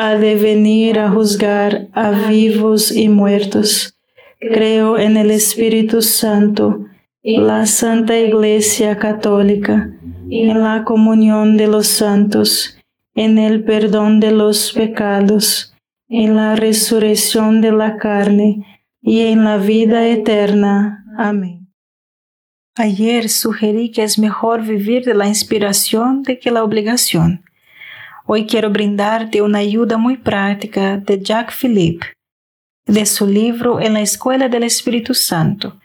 ha de venir a juzgar a vivos y muertos. Creo en el Espíritu Santo, la Santa Iglesia Católica, en la comunión de los santos, en el perdón de los pecados, en la resurrección de la carne y en la vida eterna. Amén. Ayer sugerí que es mejor vivir de la inspiración de que la obligación. Hoy quiero brindarte una ayuda muy práctica de Jacques Philippe, de su libro En la Escuela del Espíritu Santo,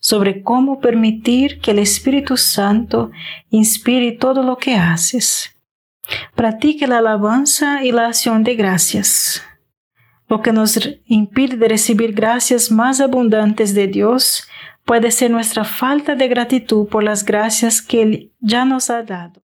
sobre cómo permitir que el Espíritu Santo inspire todo lo que haces. Practique la alabanza y la acción de gracias. Lo que nos impide de recibir gracias más abundantes de Dios puede ser nuestra falta de gratitud por las gracias que Él ya nos ha dado.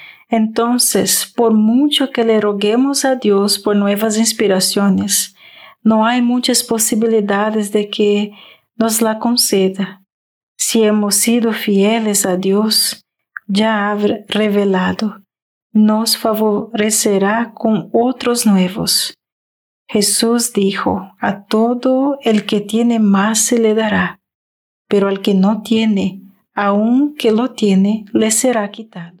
entonces, por mucho que le roguemos a Dios por nuevas inspiraciones, no hay muchas posibilidades de que nos la conceda. Si hemos sido fieles a Dios, ya ha revelado nos favorecerá con otros nuevos. Jesús dijo, a todo el que tiene más se le dará, pero al que no tiene, aun que lo tiene, le será quitado.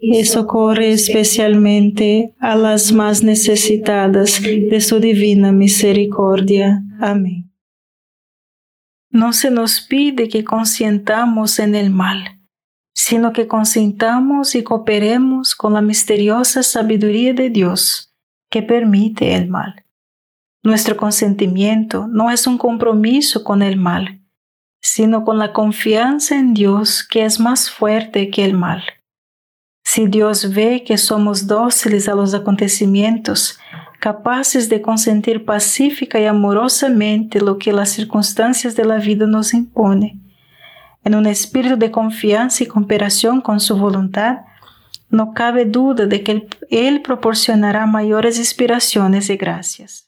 y socorre especialmente a las más necesitadas de su divina misericordia. Amén. No se nos pide que consientamos en el mal, sino que consintamos y cooperemos con la misteriosa sabiduría de Dios que permite el mal. Nuestro consentimiento no es un compromiso con el mal, sino con la confianza en Dios que es más fuerte que el mal. Si Dios ve que somos dóciles a los acontecimientos, capaces de consentir pacífica y amorosamente lo que las circunstancias de la vida nos impone. En un espíritu de confianza y cooperación con su voluntad, no cabe duda de que Él proporcionará mayores inspiraciones y gracias.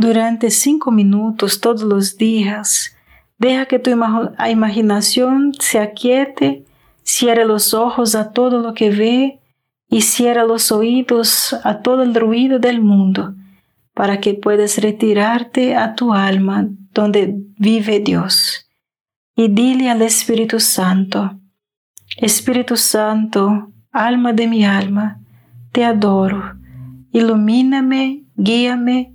Durante cinco minutos todos los días, Deja que tu imaginación se aquiete, cierre los ojos a todo lo que ve y cierra los oídos a todo el ruido del mundo, para que puedas retirarte a tu alma donde vive Dios. Y dile al Espíritu Santo, Espíritu Santo, alma de mi alma, te adoro, ilumíname, guíame,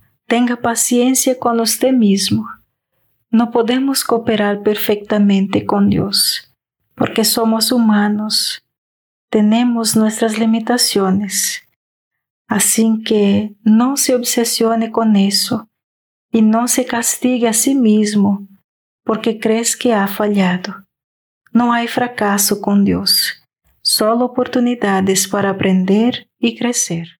tenga paciencia con usted mismo. No podemos cooperar perfectamente con Dios, porque somos humanos, tenemos nuestras limitaciones. Así que no se obsesione con eso y no se castigue a sí mismo porque crees que ha fallado. No hay fracaso con Dios, solo oportunidades para aprender y crecer.